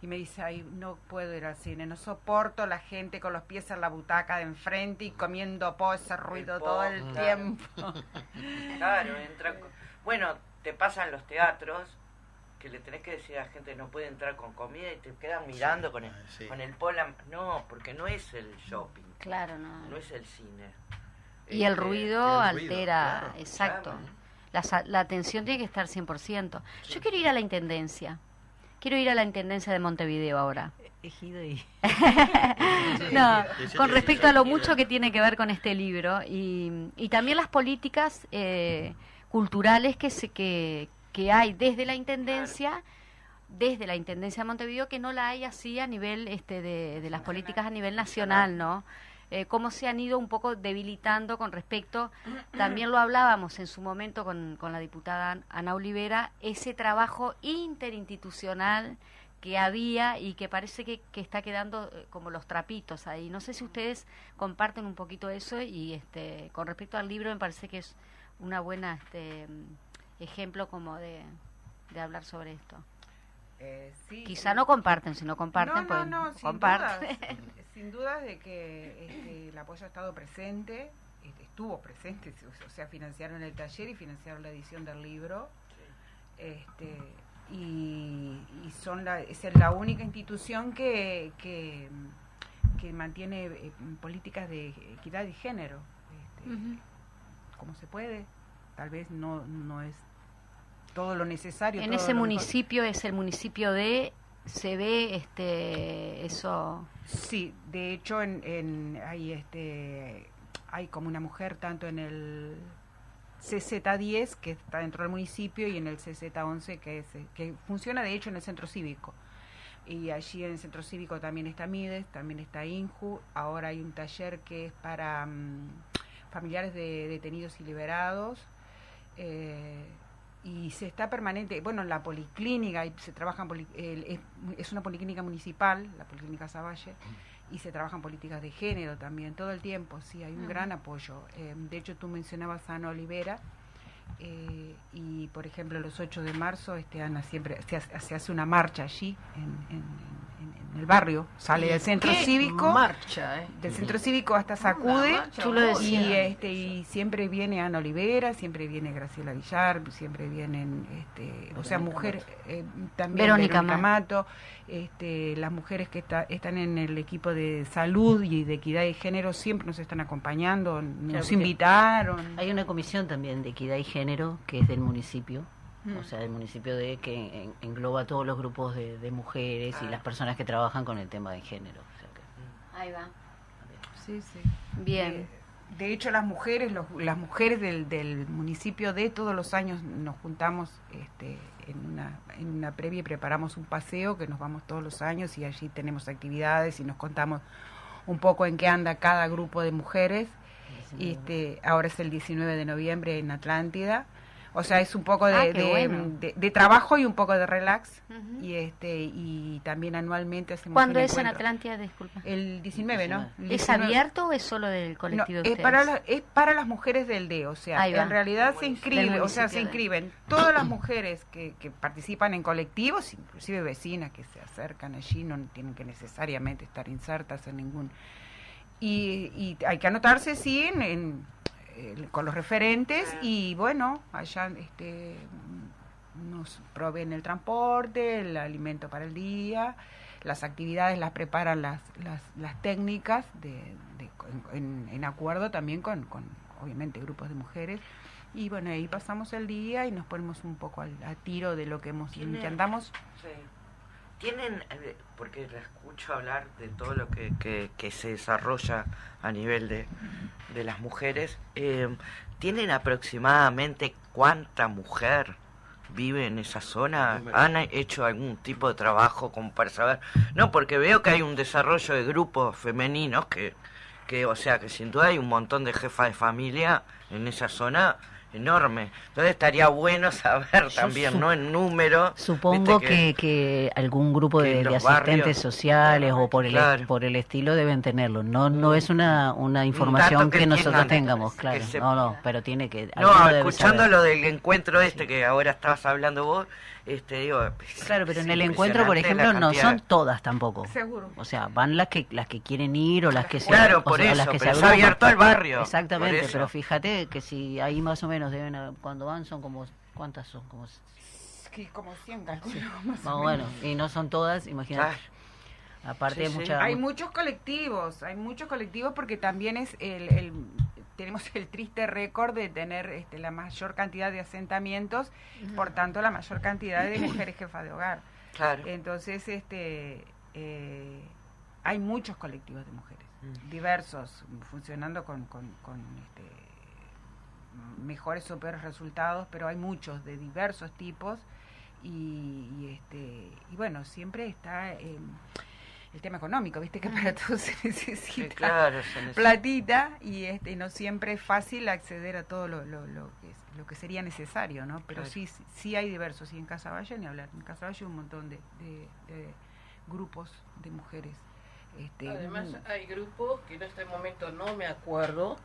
y me dice, ay, no puedo ir al cine, no soporto la gente con los pies en la butaca de enfrente y comiendo po, ese ruido po, todo el claro. tiempo. Claro, entra. con- Bueno, te pasan los teatros que le tenés que decir a la gente no puede entrar con comida y te quedan mirando con el, sí. con el pola. No, porque no es el shopping, Claro, no. no es el cine. Y el Este, ruido el ruido, altera, claro. exacto. Claro. La, sa- la atención tiene que estar 100%. Yo quiero ir a la Intendencia. Quiero ir a la Intendencia de Montevideo ahora. Ejido y... No, con respecto a lo mucho que tiene que ver con este libro y, y también las políticas eh, culturales que, se, que, que hay desde la Intendencia, desde la Intendencia de Montevideo, que no la hay así a nivel este, de, de las políticas a nivel nacional, ¿no? Eh, cómo se han ido un poco debilitando con respecto, también lo hablábamos en su momento con, con la diputada Ana Olivera, ese trabajo interinstitucional que había y que parece que, que está quedando eh, como los trapitos ahí. No sé si ustedes comparten un poquito eso y este con respecto al libro me parece que es una buena este mm, ejemplo como de, de hablar sobre esto. Eh, sí, Quizá sí. no comparten, si no comparten, no, pues no, sin comparten. dudas, sin dudas de que este, el apoyo ha estado presente, este, estuvo presente, o sea, financiaron el taller y financiaron la edición del libro. Este, y, y son la, es la única institución que, que, que mantiene eh, políticas de equidad y género. Este, como se puede, tal vez no, no es todo lo necesario. En todo ese municipio es el municipio de se ve este eso Sí, de hecho en, en hay este hay como una mujer tanto en el CZ10 que está dentro del municipio y en el CZ11 que es que funciona de hecho en el centro cívico. Y allí en el centro cívico también está Mides, también está Inju, ahora hay un taller que es para mm, familiares de detenidos y liberados. eh, y se está permanente, bueno, en la policlínica, y se trabaja en poli- el- es, es una policlínica municipal, la policlínica Savalle, y se trabajan políticas de género también, todo el tiempo, sí, hay un gran apoyo. Eh, de hecho, tú mencionabas a Ana Olivera, eh, y por ejemplo los 8 de marzo este Ana siempre se hace, se hace una marcha allí en, en- en- en el barrio, sale del centro ¿Qué cívico, marcha, ¿eh? del centro cívico hasta Sacude. Marcha. Y, este, y siempre viene Ana Olivera, siempre viene Graciela Villar, siempre vienen, este, o sea, mujeres, eh, también Verónica Verónica, Mato. Este, las mujeres que está- están en el equipo de salud y de equidad de género siempre nos están acompañando, nos invitaron. Hay una comisión también de equidad y género que es del municipio. O sea, del municipio de que en- engloba todos los grupos de, de mujeres y las personas que trabajan con el tema de género. o sea que- Ahí va. Sí, sí. Bien. Eh, de hecho, las mujeres, los- las mujeres del, del municipio de todos los años nos juntamos este, en, una, en una previa y preparamos un paseo que nos vamos todos los años y allí tenemos actividades y nos contamos un poco en qué anda cada grupo de mujeres. Y este, ahora es el 19 de noviembre en Atlántida. O sea, es un poco de, Ah, de- bueno. de- de trabajo y un poco de relax. Y este y también anualmente hacemos ¿Cuándo un es en. Atlántida? Disculpa. El 19, ¿no? El ¿Es 19. abierto o es solo del No, colectivo de es para, la- es para las mujeres del DE, o sea, en realidad se Del inscribe, o sea, se inscriben todas las mujeres que, que participan en colectivos, inclusive vecinas que se acercan allí, no tienen que necesariamente estar insertas en ningún... Y, y hay que anotarse, sí, en, en- eh, con los referentes y bueno, allá este, nos proveen el transporte, el alimento para el día, las actividades las preparan las, las, las técnicas de, de- en, en acuerdo también con, con, obviamente, grupos de mujeres. Y bueno, ahí pasamos el día y nos ponemos un poco al, a tiro de lo que hemos que andamos. Sí. Tienen, eh, porque la escucho hablar de todo lo que, que, que se desarrolla a nivel de, de las mujeres, eh, ¿tienen aproximadamente cuánta mujer vive en esa zona? ¿Han hecho algún tipo de trabajo como para saber? No, porque veo que hay un desarrollo de grupos femeninos que, que o sea, que sin duda hay un montón de jefas de familia en esa zona enorme. Entonces estaría bueno saber también, ¿no? En número. Supongo que, que algún grupo que de, asistentes barrios- sociales o por el, Claro. por el estilo deben tenerlo. No no es una, una información que que, nosotros tengamos, claro. se- No, no, pero tiene que... No, escuchando lo del encuentro este que ahora estabas hablando vos, este digo, Claro, pero en el encuentro, por ejemplo, no son todas tampoco. Seguro. O sea, van las que las que quieren ir o las que se Claro, o por sea, eso, las que pero se abierto al barrio, Exactamente, pero fíjate que si ahí más o menos deben haber- cuando van son como ¿cuántas son? Como Que como 100 calculo, más más o o bueno, menos. y no son todas, imagínate. Ah, Aparte Sí, hay mucha Hay muchos colectivos, hay muchos colectivos porque también es el, el- tenemos el triste récord de tener este, la mayor cantidad de asentamientos, por tanto la mayor cantidad de mujeres jefas de hogar. claro. Entonces, este, eh, hay muchos colectivos de mujeres, diversos, funcionando con, con, con, este, mejores o peores resultados, pero hay muchos de diversos tipos y, y, este, y bueno, siempre está eh, el tema económico, viste que para todo se necesita claro, se necesita. platita y este y no siempre es fácil acceder a todo lo, lo, lo que es- lo que sería necesario no pero Claro. sí sí- sí hay diversos y en Casaballe ni hablar en Casaballe hay un montón de, de- de grupos de mujeres este Además hay grupos que en este momento no me acuerdo.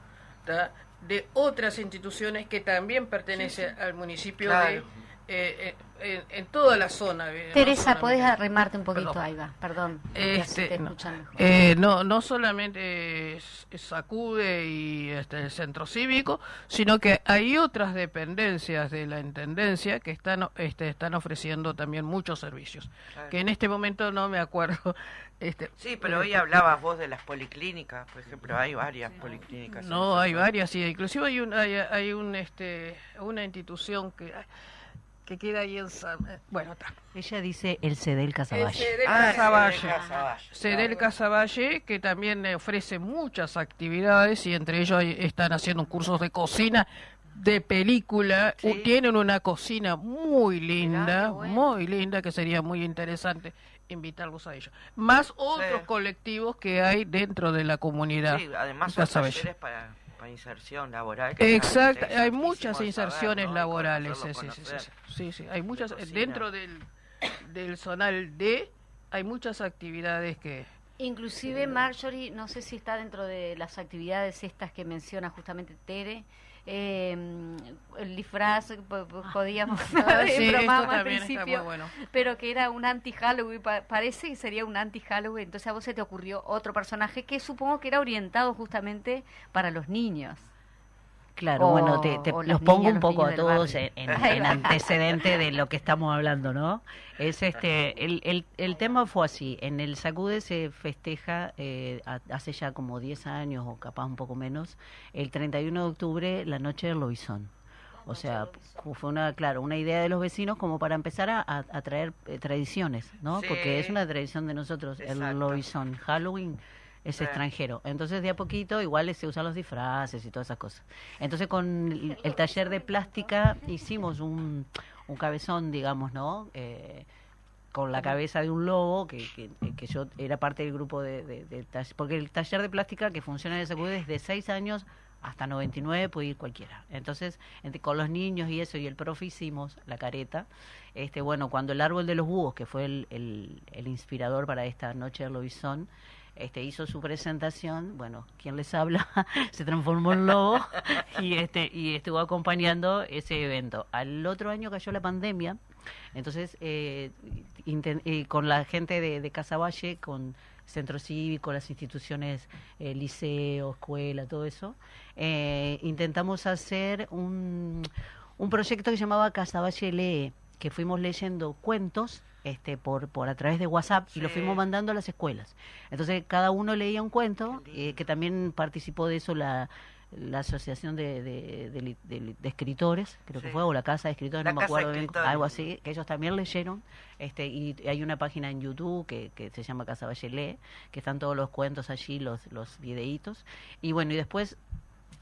De otras instituciones que también pertenecen al municipio Claro. de eh, eh, en, en toda la zona. eh, no Teresa, podés arrimarte un poquito, Perdón. ahí va, perdón. Este, te no. Eh, no, no solamente Sacude y este, el centro cívico, sino que hay otras dependencias de la intendencia que están este, están ofreciendo también muchos servicios. Claro. Que en este momento no me acuerdo. Este, Sí, pero hoy hablabas vos de las policlínicas, por ejemplo, hay varias policlínicas. No, hay varias, sí. Inclusive hay un, hay, hay un, este, una institución que, que queda ahí en San... eh, Bueno, está. Ella dice el CEDEL Casaballe. Cedel Ah, Casaballe. Cedel Casaballe, Cedel claro. Casaballe, que también ofrece muchas actividades y entre ellos están haciendo cursos de cocina, de película. Sí. Tienen una cocina muy linda, bueno. muy linda, que sería muy interesante invitarlos a ellos. Más otros Sí. colectivos que hay dentro de la comunidad. Sí, además de son talleres para, inserción laboral. que Exacto, hay muchas inserciones saber, ¿no? Y laborales, sí, sí, sí, sí, conocer. sí, sí, hay muchas, dentro del, del zonal D hay muchas actividades que... Inclusive Marjorie, no sé si está dentro de las actividades estas que menciona justamente Tere, eh, el disfraz, po- po- podíamos Ah, sí, al principio, bueno. pero que era un anti-Halloween, pa- parece que sería un anti-Halloween, entonces a vos se te ocurrió otro personaje que supongo que era orientado justamente para los niños. Claro, O- bueno, te, los pongo un poco a todos en, barrio. en- en antecedente de lo que estamos hablando, ¿no? Es este, el, el, el tema fue así, en el Sacude se festeja eh, hace ya como 10 años o capaz un poco menos, el 31 de octubre, la noche del lobizón. O sea, fue una, claro, una idea de los vecinos como para empezar a, a- a traer eh, tradiciones, ¿no? Sí. Porque es una tradición de nosotros, Exacto. el lobizón. Halloween es extranjero. Entonces, de a poquito, igual se usan los disfraces y todas esas cosas. Entonces, con el, taller de plástica hicimos un, un cabezón, digamos, ¿no? Eh, con la cabeza de un lobo, que, que, que yo era parte del grupo de, de- de porque el taller de plástica que funciona en el Sacude desde 6 años hasta 99 puede ir cualquiera. Entonces, entre- con los niños y eso, y el profe hicimos la careta. Este, bueno, cuando el árbol de los búhos, que fue el, el, el inspirador para esta noche del lobizón, este, hizo su presentación, bueno, quien les habla, se transformó en lobo y, este, y estuvo acompañando ese evento. Al otro año cayó la pandemia, entonces eh, eh, con la gente de, de Casaballe, con centro cívico, las instituciones, eh, liceo, escuela, todo eso, eh, intentamos hacer un, un proyecto que se llamaba Casaballe Lee, que fuimos leyendo cuentos este, por, por a través de WhatsApp y lo fuimos mandando a las escuelas. Entonces cada uno leía un cuento, eh, que también participó de eso la, la Asociación de, de, Escritores, creo que fue, o la Casa de Escritores, La no me acuerdo bien, algo así, que ellos también leyeron. Este, y hay una página en YouTube que, que se llama Casa Valle Lee, que están todos los cuentos allí, los, los videitos. Y bueno, y después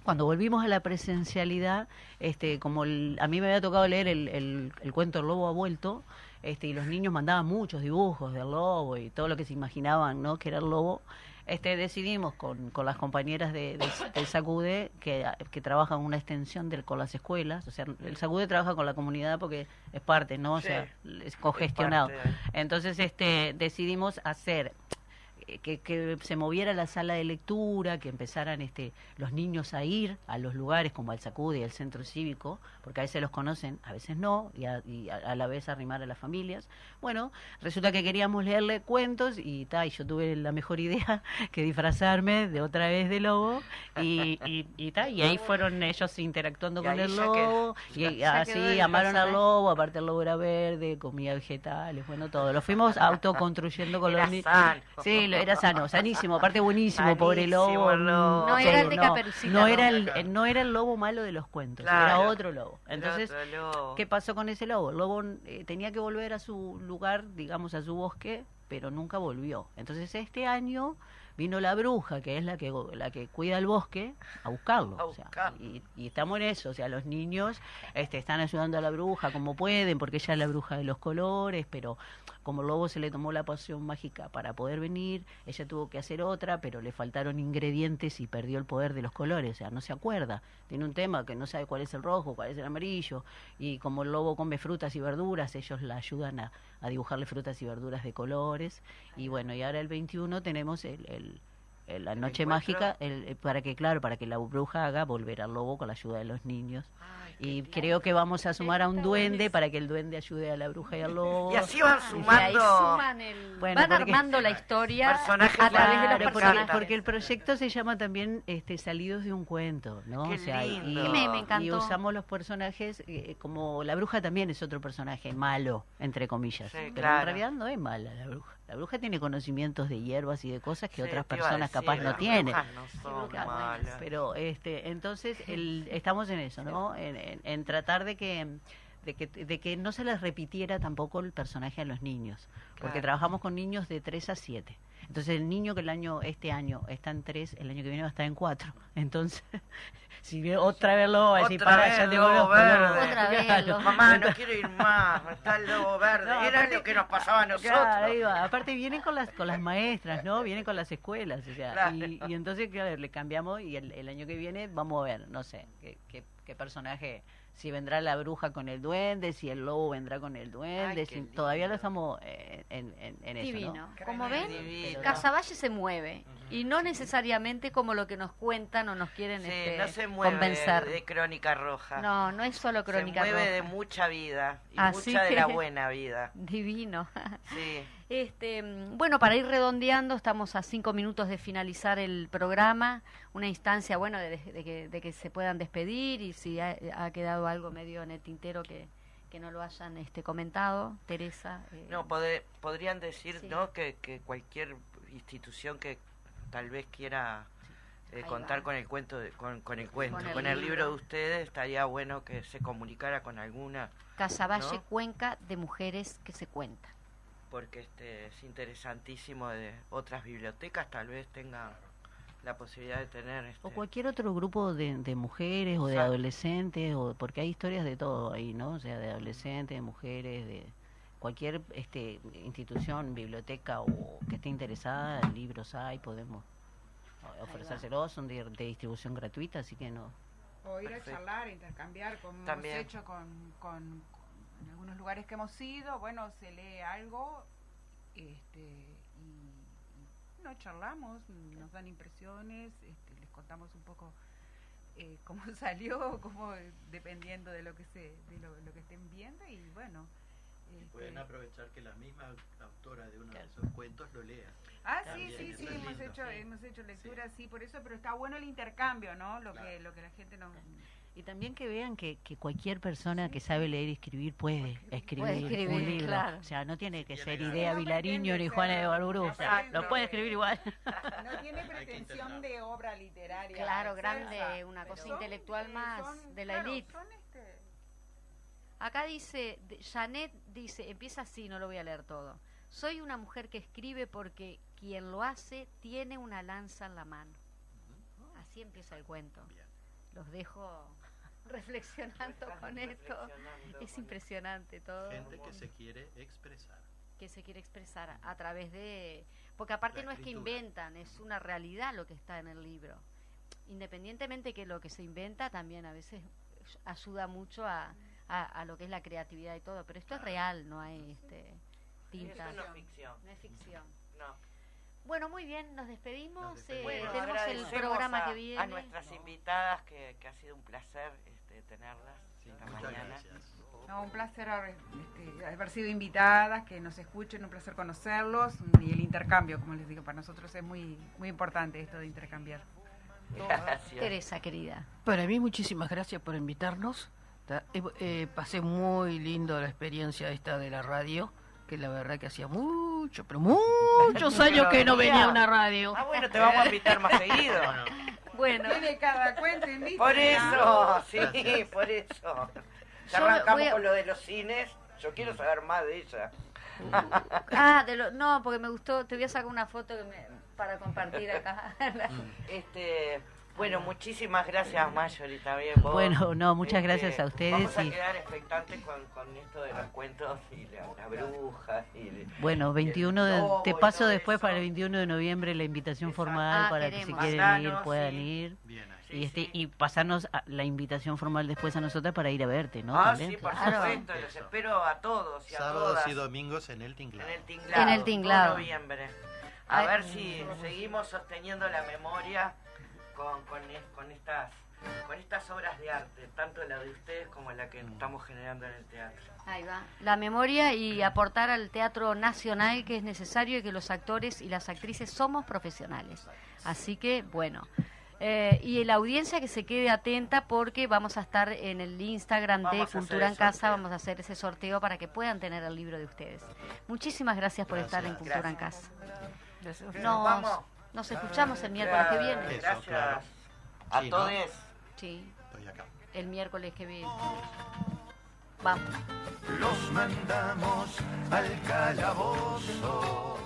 cuando volvimos a la presencialidad, este, como el- a mí me había tocado leer el, el, el cuento El Lobo ha vuelto, este, y los niños mandaban muchos dibujos del lobo y todo lo que se imaginaban, ¿no? Que era el lobo. Este, decidimos con, con las compañeras de, de- del Sacude que, que trabajan una extensión del, con las escuelas, o sea, el Sacude trabaja con la comunidad porque es parte, ¿no? O Sí. sea, es cogestionado. Es parte Entonces, este, decidimos hacer que, que se moviera la sala de lectura, que empezaran este, los niños a ir a los lugares como al Sacude y al centro cívico, porque a veces los conocen, a veces no, y a, y a- la vez arrimar a las familias. Bueno, resulta que queríamos leerle cuentos y, ta, y yo tuve la mejor idea que disfrazarme de otra vez de lobo y, y, y, ta, y ahí fueron ellos interactuando con el lobo y así amaron al lobo, aparte el lobo era verde, comía vegetales, bueno, todo. Lo fuimos autoconstruyendo con los niños. sano. Sí, lo- era sano, sanísimo, aparte buenísimo, pobre Sanísimo lobo. No era el de no, Caperucita no era Roja. el, no era el lobo malo de los cuentos, Claro. era otro lobo. Entonces, El otro lobo. ¿qué pasó con ese lobo? El lobo eh, tenía que volver a su lugar, digamos, a su bosque, pero nunca volvió. Entonces, este año vino la bruja, que es la que la que cuida el bosque, a buscarlo. A o sea, buscarlo. y, y estamos en eso, o sea, los niños este, están ayudando a la bruja como pueden, porque ella es la bruja de los colores, pero como el lobo se le tomó la poción mágica para poder venir, ella tuvo que hacer otra, pero le faltaron ingredientes y perdió el poder de los colores, o sea, no se acuerda. Tiene un tema que no sabe cuál es el rojo, cuál es el amarillo, y como el lobo come frutas y verduras, ellos la ayudan a, a dibujarle frutas y verduras de colores. Y bueno, y ahora el 21 tenemos el, el- la noche mágica el- el- para que, claro, para que la bruja haga volver al lobo con la ayuda de los niños. Qué Y creo que vamos a sumar a un duende para que el duende ayude a la bruja y al lobo. Y así van Y ahí sumando. suman el- Bueno, van porque- armando la historia Personajes a través de los Claro, personajes. porque, el proyecto se llama también este, Salidos de un cuento, ¿no? Qué o sea, y- lindo. y, Me- me encantó. y usamos los personajes eh, como la bruja también es otro personaje malo, entre comillas, Sí, pero claro. en realidad no es mala la bruja. La bruja tiene conocimientos de hierbas y de cosas que Sí, otras personas decir, capaz no tienen. no son malas. Pero este, entonces el, estamos en eso, ¿no? En, en- en tratar de que, de que de que no se les repitiera tampoco el personaje a los niños, porque trabajamos con niños de 3 a 7. Entonces el niño que el año este año está en 3, el año que viene va a estar en 4. Entonces, si otra vez lo va a decir, Otra para, vez ya verde. colores". Otra vez Mamá, no quiero ir más. Está el lobo verde. No, Era aparte- lo que nos pasaba a nosotros. Claro, ahí va. Aparte vienen con las con las maestras, ¿no? Vienen con las escuelas, o sea, Claro. y, y entonces claro, le cambiamos y el, el año que viene vamos a ver, no sé, qué, qué, qué personaje si vendrá la bruja con el duende, si el lobo vendrá con el duende, Ay, si- todavía lo estamos eh, en, en, en eso, Divino. ¿no? Como ven, Divino. Casaballe se mueve y no necesariamente como lo que nos cuentan o nos quieren Sí, este, no se mueve convencer. de crónica roja. No, no es solo crónica se mueve roja. de mucha vida y Así mucha de la buena vida. Divino. Sí. Este, mm, bueno, para ir redondeando, estamos a cinco minutos de finalizar el programa, una instancia, bueno, de, de que, de que se puedan despedir y si ha, ha quedado algo medio en el tintero que, que no lo hayan este, comentado, Teresa. eh, No, podrían decir, Sí. ¿no? Que, que cualquier institución que tal vez quiera eh, contar va. con el cuento, de- con, con el cuento, Con con el libro. libro. de ustedes, estaría bueno que se comunicara con alguna, Casaballe ¿no? Cuenca de Mujeres que se cuentan. porque este es interesantísimo de otras bibliotecas, tal vez tengan la posibilidad de tener. Este, O cualquier otro grupo de, de mujeres o de Exacto. adolescentes, o porque hay historias de todo ahí, ¿no? O sea, de adolescentes, de mujeres, de cualquier este, institución, biblioteca o que esté interesada, libros hay, podemos ofrecérselos, son de, de distribución gratuita, así que no. O ir a charlar, intercambiar, como También. hemos hecho con, con- con- en algunos lugares que hemos ido, bueno, se lee algo este, y, no charlamos, nos dan impresiones, este, les contamos un poco eh, cómo salió, cómo dependiendo de lo que se, de lo, lo que estén viendo y bueno. Y este, pueden aprovechar que la misma autora de uno de esos cuentos lo lea. Ah, sí, También, sí, sí, hemos lindo, hecho, sí. hemos hecho lectura, sí. por eso, pero está bueno el intercambio, ¿no? Lo Claro. que, lo que la gente nos, Y también que vean que, que cualquier persona que sabe leer y escribir puede escribir, escribir, un libro. claro. O sea, no tiene que ser idea No Vilariño ni Juana de. O sea, Exacto. lo puede escribir igual. no tiene pretensión de obra literaria. Claro, grande, una cosa son, intelectual más son- de la claro, son, este, Acá dice, de- Janet dice, empieza así, no lo voy a leer todo. Soy una mujer que escribe porque quien lo hace tiene una lanza en la mano. Así empieza el cuento. Bien. Los dejo reflexionando con esto. Es impresionante todo. Gente que se quiere expresar. que se quiere expresar a, través de... Porque aparte no es que inventan, es una realidad lo que está en el libro. Independientemente que lo que se inventa también a veces ayuda mucho a, a, a lo que es la creatividad y todo, pero esto es real, no hay este, tinta. Eso no es ficción. No es ficción. No. Bueno, muy bien, nos despedimos. Nos eh. Bueno, tenemos el programa a, que viene. a nuestras invitadas, que, que ha sido un placer este, tenerlas Sí, esta mañana. no, un placer haber, este, haber sido invitadas, que nos escuchen, un placer conocerlos y el intercambio, como les digo, para nosotros es muy, muy importante esto de intercambiar. Gracias. Teresa, querida. Para mí, muchísimas gracias por invitarnos. Ta- eh, eh, pasé muy lindo la experiencia esta de la radio, que la verdad que hacía mucho, pero muchos años que no venía a una radio. Ah, bueno, te vamos a invitar más seguido. Bueno, Tiene cada vista. Por eso, sí, por eso. Ya arrancamos a- con lo de los cines. Yo quiero saber más de ella. ah, de lo, no, porque me gustó, te voy a sacar una foto que me- para compartir acá. Este, bueno, muchísimas gracias, Mayori, también vos. Bueno, no, muchas Este, gracias a ustedes Vamos a y- quedar expectantes con, con esto de los cuentos y la, la bruja. Y, Bueno, 21 de, te paso después eso. para el 21 de noviembre la invitación Exacto. formal Ah, para que si quieren ir puedan sí. ir. Bien ahí. Sí, y este sí. y pasarnos a- la invitación formal después a nosotras para ir a verte, ¿no? ah, También, sí, por claro. supuesto. Los espero a todos y a Sábados todas y domingos en el tinglado. en el tinglado. En el tinglado. todo noviembre. A Ay, ver si seguimos sosteniendo la memoria con, con, es- con estas con estas obras de arte, tanto la de ustedes como la que estamos generando en el teatro. Ahí va. La memoria y aportar al teatro nacional que es necesario y que los actores y las actrices somos profesionales. Así que, bueno. Eh, y la audiencia que se quede atenta porque vamos a estar en el Instagram de Vamos Cultura en Casa, sorteo. vamos a hacer ese sorteo para que puedan tener el libro de ustedes. Muchísimas gracias por estar en Gracias. Cultura en Casa. Gracias. Nos, vamos. Nos escuchamos el miércoles que viene. Eso, Gracias claro. a Sí, ¿no? todos. Sí, Estoy acá. el miércoles que viene. Vamos. Los mandamos al calabozo.